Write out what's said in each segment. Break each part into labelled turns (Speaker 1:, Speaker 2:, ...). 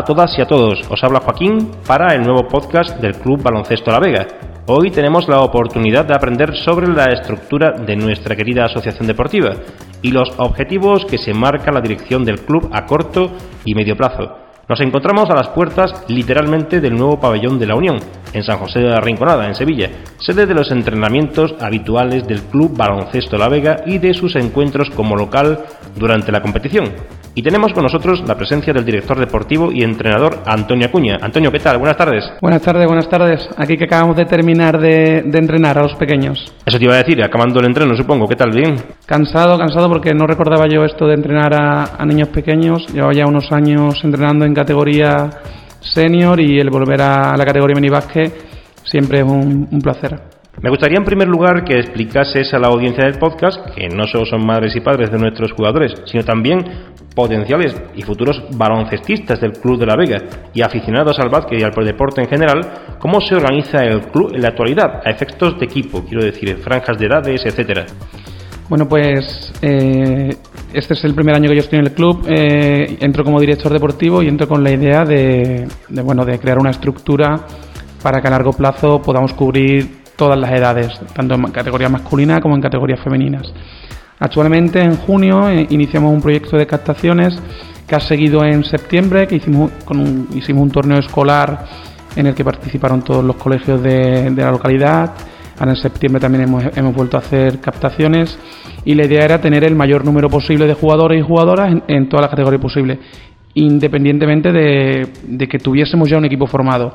Speaker 1: A todas y a todos, os habla Joaquín para el nuevo podcast del Club Baloncesto La Vega. Hoy tenemos la oportunidad de aprender sobre la estructura de nuestra querida asociación deportiva y los objetivos que se marca la dirección del club a corto y medio plazo. Nos encontramos a las puertas literalmente del nuevo pabellón de la Unión, en San José de la Rinconada, en Sevilla, sede de los entrenamientos habituales del Club Baloncesto La Vega y de sus encuentros como local durante la competición. Y tenemos con nosotros la presencia del director deportivo y entrenador Antonio Acuña. Antonio, ¿qué tal? Buenas tardes.
Speaker 2: Buenas tardes, buenas tardes. Aquí que acabamos de terminar de, de entrenar a los pequeños.
Speaker 1: Eso te iba a decir, acabando el entreno, supongo. ¿Qué tal? ¿Bien?
Speaker 2: Cansado, cansado porque no recordaba yo esto de entrenar a, a niños pequeños. Llevaba ya unos años entrenando en categoría senior y el volver a la categoría mini siempre es un, un placer.
Speaker 1: Me gustaría en primer lugar que explicases a la audiencia del podcast que no solo son madres y padres de nuestros jugadores, sino también potenciales y futuros baloncestistas del Club de la Vega y aficionados al básquet y al deporte en general, cómo se organiza el club en la actualidad a efectos de equipo, quiero decir, franjas de edades, etcétera.
Speaker 2: Bueno, pues eh, este es el primer año que yo estoy en el club. Eh, entro como director deportivo y entro con la idea de, de, bueno, de crear una estructura para que a largo plazo podamos cubrir todas las edades, tanto en categoría masculina como en categorías femeninas. Actualmente, en junio, eh, iniciamos un proyecto de captaciones que ha seguido en septiembre, que hicimos, con un, hicimos un torneo escolar en el que participaron todos los colegios de, la localidad. Ahora en septiembre también hemos, hemos, vuelto a hacer captaciones y la idea era tener el mayor número posible de jugadores y jugadoras en, en todas las categorías posibles, independientemente de, de que tuviésemos ya un equipo formado.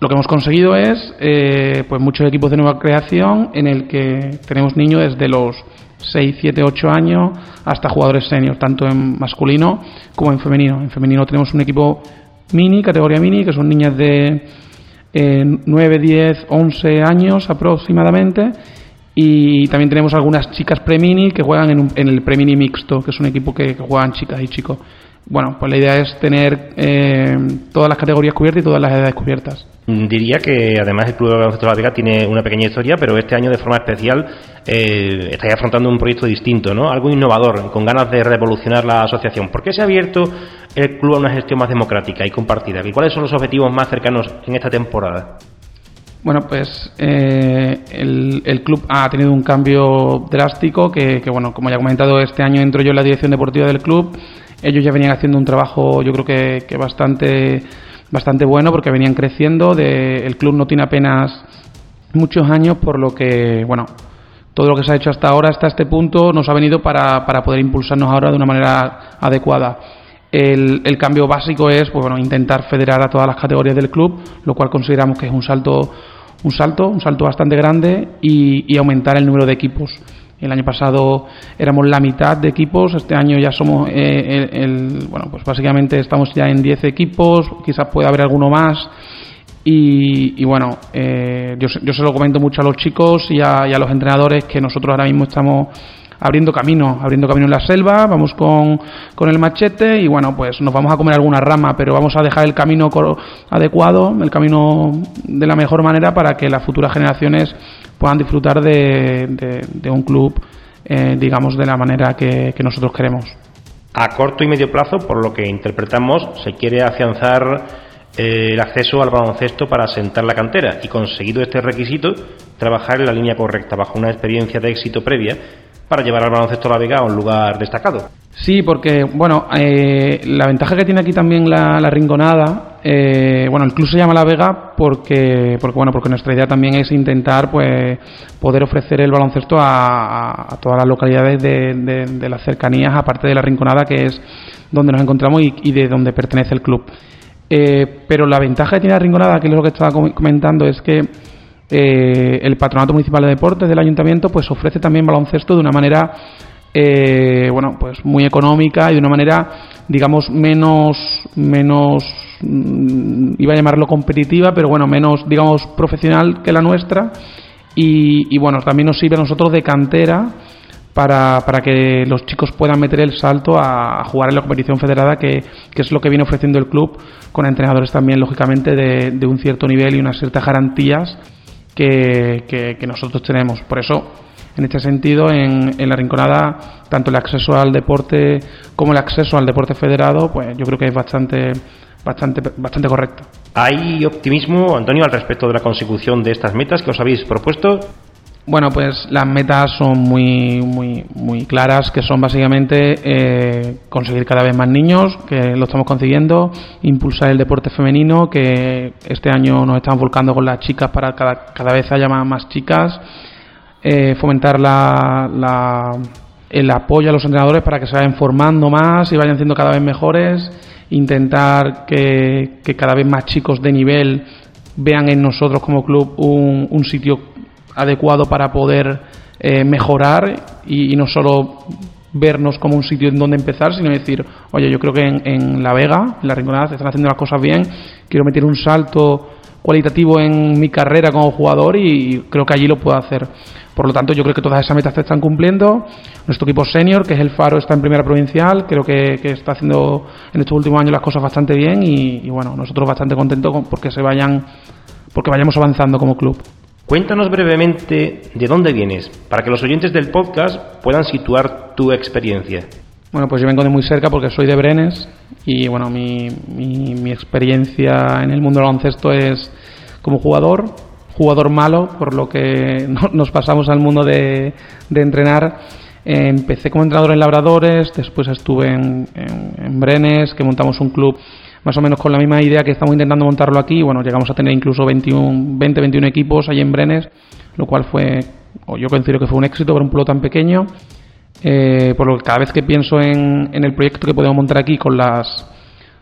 Speaker 2: Lo que hemos conseguido es eh, pues muchos equipos de nueva creación en el que tenemos niños desde los 6, 7, 8 años hasta jugadores senior, tanto en masculino como en femenino. En femenino tenemos un equipo mini, categoría mini, que son niñas de eh, 9, 10, 11 años aproximadamente. Y también tenemos algunas chicas pre-mini que juegan en, un, en el pre-mini mixto, que es un equipo que, que juegan chicas y chicos. Bueno, pues la idea es tener eh, todas las categorías cubiertas y todas las edades cubiertas.
Speaker 1: Diría que además el Club de Baloncesto de la Vega tiene una pequeña historia, pero este año de forma especial eh, estáis afrontando un proyecto distinto, ¿no? Algo innovador, con ganas de revolucionar la asociación. ¿Por qué se ha abierto el club a una gestión más democrática y compartida? ¿Y cuáles son los objetivos más cercanos en esta temporada?
Speaker 2: Bueno, pues eh, el, el, club ha tenido un cambio drástico que, que, bueno, como ya he comentado, este año entro yo en la dirección deportiva del club. Ellos ya venían haciendo un trabajo, yo creo que, que bastante bastante bueno porque venían creciendo. De, el club no tiene apenas muchos años, por lo que, bueno, todo lo que se ha hecho hasta ahora, hasta este punto, nos ha venido para, para poder impulsarnos ahora de una manera adecuada. El, cambio básico es pues, bueno, intentar federar a todas las categorías del club, lo cual consideramos que es un salto, un salto, un salto bastante grande y aumentar el número de equipos. El año pasado éramos la mitad de equipos, este año ya somos, eh, el, bueno, pues básicamente estamos ya en 10 equipos, quizás pueda haber alguno más. Y, y bueno, eh, yo, yo, se lo comento mucho a los chicos y a, y a, los entrenadores que nosotros ahora mismo estamos abriendo camino, abriendo camino en la selva, vamos con, con el machete y bueno, pues nos vamos a comer alguna rama, pero vamos a dejar el camino adecuado, el camino de la mejor manera para que las futuras generaciones puedan disfrutar de, de, un club, eh, digamos, de la manera que, que nosotros queremos.
Speaker 1: A corto y medio plazo, por lo que interpretamos, se quiere afianzar eh, el acceso al baloncesto para asentar la cantera y conseguido este requisito, trabajar en la línea correcta bajo una experiencia de éxito previa para llevar al baloncesto a la Vega a un lugar destacado.
Speaker 2: Sí, porque bueno, eh, la ventaja que tiene aquí también la, la Rinconada, eh, bueno, club se llama La Vega porque, porque bueno, porque nuestra idea también es intentar pues poder ofrecer el baloncesto a, todas las localidades de, las cercanías, aparte de la Rinconada, que es donde nos encontramos y, y de donde pertenece el club. Eh, pero la ventaja que tiene la Rinconada, que es lo que estaba comentando, es que eh, el Patronato Municipal de Deportes del Ayuntamiento pues ofrece también baloncesto de una manera eh, bueno pues muy económica y de una manera digamos menos menos mm, iba a llamarlo competitiva pero bueno menos digamos profesional que la nuestra. Y, bueno también nos sirve a nosotros de cantera para, para, que los chicos puedan meter el salto a, a jugar en la competición federada, que, que, es lo que viene ofreciendo el club, con entrenadores también, lógicamente, de, de un cierto nivel y unas ciertas garantías que, que, que nosotros tenemos. Por eso en este sentido, en, en, la Rinconada, tanto el acceso al deporte como el acceso al deporte federado, pues yo creo que es bastante, bastante, bastante correcto.
Speaker 1: ¿Hay optimismo, Antonio, al respecto de la consecución de estas metas que os habéis propuesto?
Speaker 2: Bueno, pues las metas son muy, muy, muy claras, que son básicamente eh, conseguir cada vez más niños, que lo estamos consiguiendo, impulsar el deporte femenino, que este año nos estamos volcando con las chicas para cada, cada vez haya más, chicas, eh, fomentar la, la, el apoyo a los entrenadores para que se vayan formando más y vayan siendo cada vez mejores, intentar que, que cada vez más chicos de nivel vean en nosotros como club un, un sitio adecuado para poder eh, mejorar y, no solo vernos como un sitio en donde empezar, sino decir, oye, yo creo que en, La Vega, en la Rinconada, se están haciendo las cosas bien, quiero meter un salto cualitativo en mi carrera como jugador y creo que allí lo puedo hacer. Por lo tanto, yo creo que todas esas metas se están cumpliendo. Nuestro equipo senior, que es el Faro, está en primera provincial. Creo que, está haciendo en estos últimos años las cosas bastante bien y, y bueno, nosotros bastante contentos porque se vayan, porque vayamos avanzando como club.
Speaker 1: Cuéntanos brevemente de dónde vienes, para que los oyentes del podcast puedan situar tu experiencia.
Speaker 2: Bueno, pues yo vengo de muy cerca porque soy de Brenes y bueno, mi, mi, experiencia en el mundo del baloncesto es como jugador, jugador malo, por lo que nos pasamos al mundo de, entrenar. empecé como entrenador en Labradores, después estuve en, en Brenes, que montamos un club más o menos con la misma idea que estamos intentando montarlo aquí. Bueno, llegamos a tener incluso 21, 20, 21 equipos allí en Brenes, lo cual fue, o yo considero que fue un éxito para un pueblo tan pequeño. Eh, por lo que cada vez que pienso en, en, el proyecto que podemos montar aquí con las,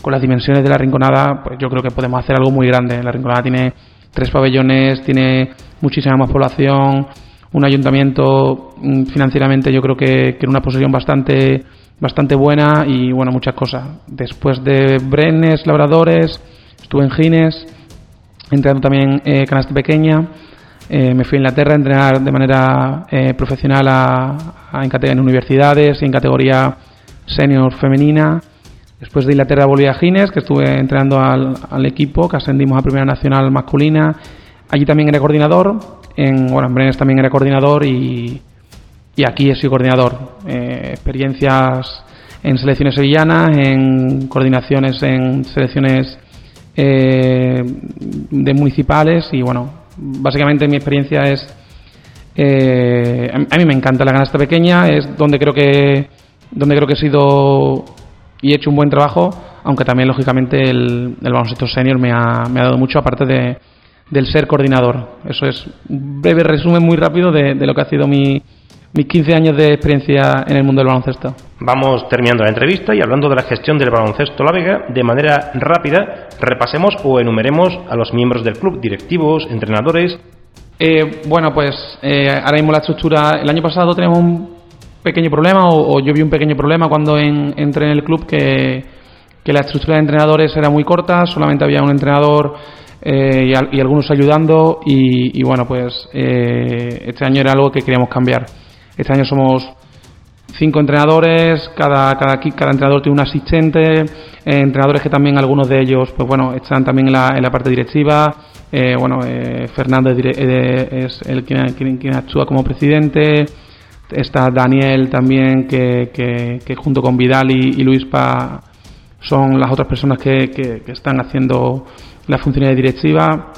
Speaker 2: con las dimensiones de la Rinconada, pues yo creo que podemos hacer algo muy grande. La Rinconada tiene tres pabellones, tiene muchísima más población, un ayuntamiento mm, financieramente yo creo que, que en una posición bastante bastante buena y bueno, muchas cosas. Después de Brenes, Labradores, estuve en Gines, entrenando también eh, canasta pequeña. Eh, me fui a Inglaterra a entrenar de manera eh, profesional a, en, universidades y en categoría senior femenina. Después de Inglaterra volví a Gines, que estuve entrenando al, al, equipo, que ascendimos a Primera Nacional masculina. Allí también era coordinador. En, bueno, en Brenes también era coordinador y, y aquí sido coordinador. Eh, experiencias en selecciones sevillanas, en coordinaciones en selecciones eh, de municipales y bueno, básicamente mi experiencia es eh, a mí me encanta la canasta pequeña, es donde creo que donde creo que he sido y he hecho un buen trabajo, aunque también lógicamente el, el baloncesto senior me ha, me ha dado mucho aparte de, del ser coordinador. Eso es un breve resumen muy rápido de, de lo que ha sido mi, mis 15 años de experiencia en el mundo del baloncesto.
Speaker 1: Vamos terminando la entrevista y hablando de la gestión del baloncesto La Vega, de manera rápida, repasemos o enumeremos a los miembros del club, directivos, entrenadores.
Speaker 2: Eh, bueno, pues eh, ahora mismo la estructura, el año pasado tenemos un pequeño problema, o, yo vi un pequeño problema cuando entré en el club, que, que, la estructura de entrenadores era muy corta, solamente había un entrenador eh, y, algunos ayudando, y, y bueno, pues este año era algo que queríamos cambiar. Este año somos cinco entrenadores, cada, cada, cada entrenador tiene un asistente, eh, entrenadores que también algunos de ellos, pues bueno, están también en la, en la parte directiva. Eh, bueno, eh, Fernando es el quien, quien, actúa como presidente. Está Daniel también, que, que, junto con Vidal y, Luis Pa son las otras personas que, que, están haciendo la funciones de directiva.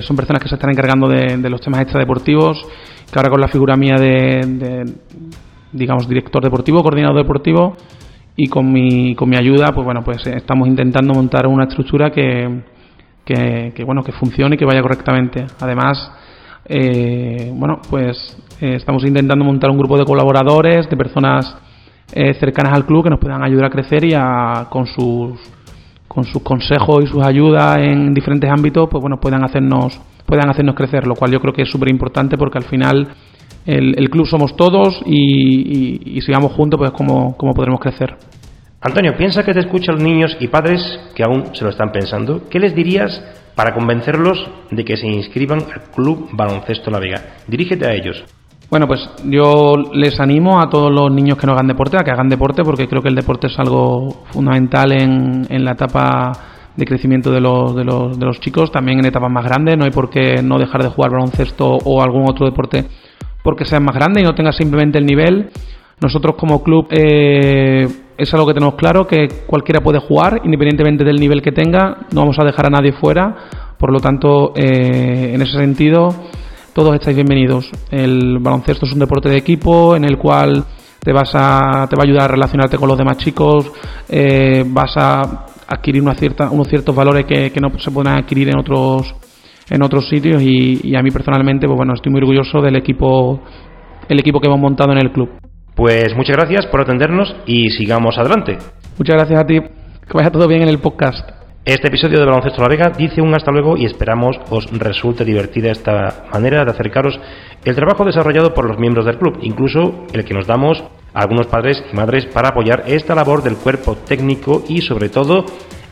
Speaker 2: son personas que se están encargando de los temas extradeportivos que ahora con la figura mía de, digamos, director deportivo, coordinador deportivo, y con mi, con mi ayuda, pues bueno, pues eh, estamos intentando montar una estructura que, que, bueno, que funcione y que vaya correctamente. Además, eh, bueno, pues eh, estamos intentando montar un grupo de colaboradores, de personas cercanas al club que nos puedan ayudar a crecer y a, con sus con sus consejos y sus ayudas en diferentes ámbitos, pues bueno, puedan hacernos puedan hacernos crecer, lo cual yo creo que es súper importante porque al final el, club somos todos y, si vamos juntos, pues cómo, cómo podremos crecer.
Speaker 1: Antonio, piensa que te escuchan los niños y padres que aún se lo están pensando. ¿Qué les dirías para convencerlos de que se inscriban al Club Baloncesto La Vega? Dirígete a ellos.
Speaker 2: Bueno, pues yo les animo a todos los niños que no hagan deporte a que hagan deporte porque creo que el deporte es algo fundamental en, en la etapa de crecimiento de los, de, los, de los chicos, también en etapas más grandes. No hay por qué no dejar de jugar baloncesto o algún otro deporte porque seas más grande y no tengas simplemente el nivel. Nosotros como club eh, es algo que tenemos claro, que cualquiera puede jugar, independientemente del nivel que tenga, no vamos a dejar a nadie fuera, por lo tanto, eh, en ese sentido, todos estáis bienvenidos. El baloncesto es un deporte de equipo en el cual te vas a, te va a ayudar a relacionarte con los demás chicos, eh, vas a adquirir una cierta, unos ciertos valores que, que, no se pueden adquirir en otros en otros sitios y, y, a mí personalmente pues bueno estoy muy orgulloso del equipo el equipo que hemos montado en el club.
Speaker 1: Pues muchas gracias por atendernos y sigamos adelante.
Speaker 2: Muchas gracias a ti. Que vaya todo bien en el podcast.
Speaker 1: Este episodio de Baloncesto La Vega dice un hasta luego y esperamos os resulte divertida esta manera de acercaros el trabajo desarrollado por los miembros del club, incluso el que nos damos algunos padres y madres para apoyar esta labor del cuerpo técnico y sobre todo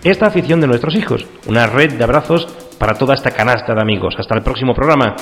Speaker 1: esta afición de nuestros hijos. Una red de abrazos para toda esta canasta de amigos. Hasta el próximo programa.